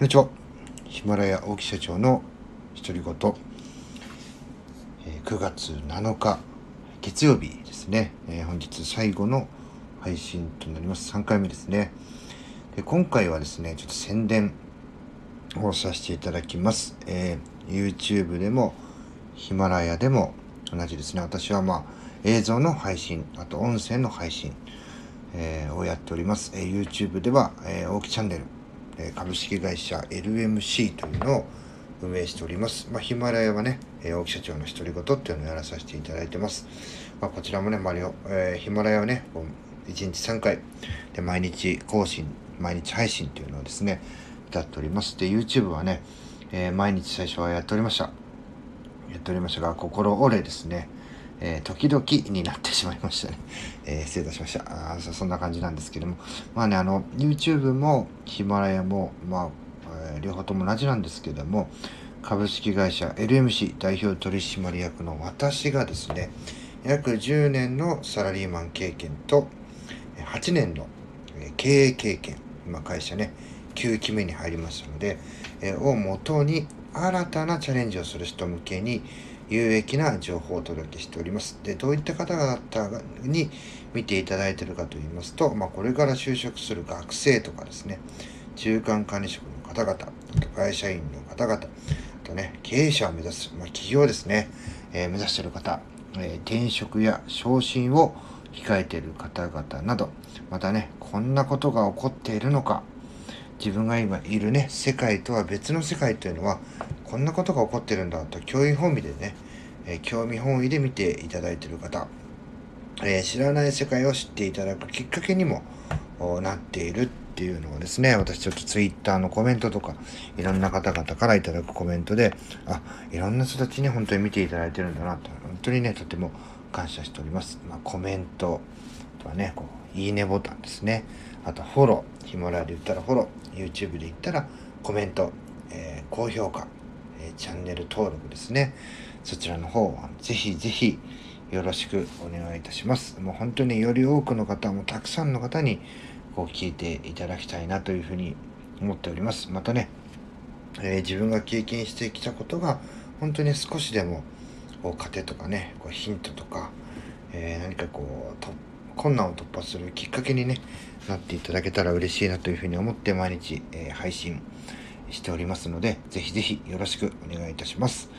こんにちは。ヒマラヤ大木社長の独り言、え、9月7日月曜日ですね、本日最後の配信となります。3回目ですね。で今回はですね、ちょっと宣伝をさせていただきます。えー、YouTube でもヒマラヤでも同じですね。私はまあ映像の配信、あと音声の配信、えー、をやっております。えー、YouTube では、えー、大木チャンネル株式会社 LMC というのを運営しております。まあ、ヒマラヤはね、え大木社長の独り言っていうのをやらさせていただいてます。まあ、こちらもね、マリオ、えー、ヒマラヤはね、1日3回で毎日更新、毎日配信っていうのをですね、やっております。で、YouTube はね、えー、毎日最初はやっておりました。やっておりましたが、心折れですね。えー、時々になってしまいましたね。えー、失礼いたしましたあそ。そんな感じなんですけども。まあね、あの、YouTube もヒマラヤも、まあ、えー、両方とも同じなんですけども、株式会社 LMC 代表取締役の私がですね、約10年のサラリーマン経験と、8年の経営経験、今会社ね、9期目に入りましたので、え、をもとに新たなチャレンジをする人向けに、有益な情報をお届けしております。で、どういった方々に見ていただいているかと言いますと、まあ、これから就職する学生とかですね、中間管理職の方々、会社員の方々、あとね、経営者を目指す、まあ、企業ですね、えー、目指している方、えー、転職や昇進を控えている方々など、またね、こんなことが起こっているのか、自分が今いるね、世界とは別の世界というのは、こんなことが起こってるんだと興味本位でね、えー、興味本位で見ていただいている方、えー、知らない世界を知っていただくきっかけにもなっているっていうのをですね、私ちょっとツイッターのコメントとか、いろんな方々からいただくコメントで、あ、いろんな人たちに本当に見ていただいてるんだなと、本当にね、とても感謝しております。まあ、コメントあとはね、こう、いいねボタンですね。あと、フォロー。ヒマラで言ったらフォロー。YouTube で言ったらコメント。えー、高評価。えチャンネル登録ですね。そちらの方、ぜひぜひよろしくお願いいたします。もう本当により多くの方もたくさんの方にこう聞いていただきたいなというふうに思っております。またね、えー、自分が経験してきたことが本当に少しでもこう糧とかね、こうヒントとか、えー、何かこう困難を突破するきっかけに、ね、なっていただけたら嬉しいなというふうに思って毎日、えー、配信しておりますので、ぜひぜひよろしくお願いいたします。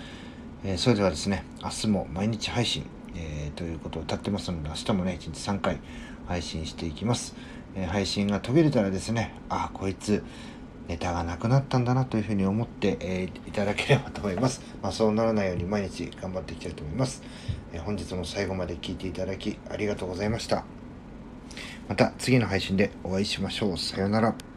えー、それではですね、明日も毎日配信、え、ということを歌ってますので、明日もね、1日3回配信していきます。え、配信が途切れたらですね、あ、こいつ、ネタがなくなったんだなというふうに思って、えー、いただければと思います。まあ、そうならないように毎日頑張っていきたいと思います。えー、本日も最後まで聴いていただきありがとうございました。また次の配信でお会いしましょう。さようなら。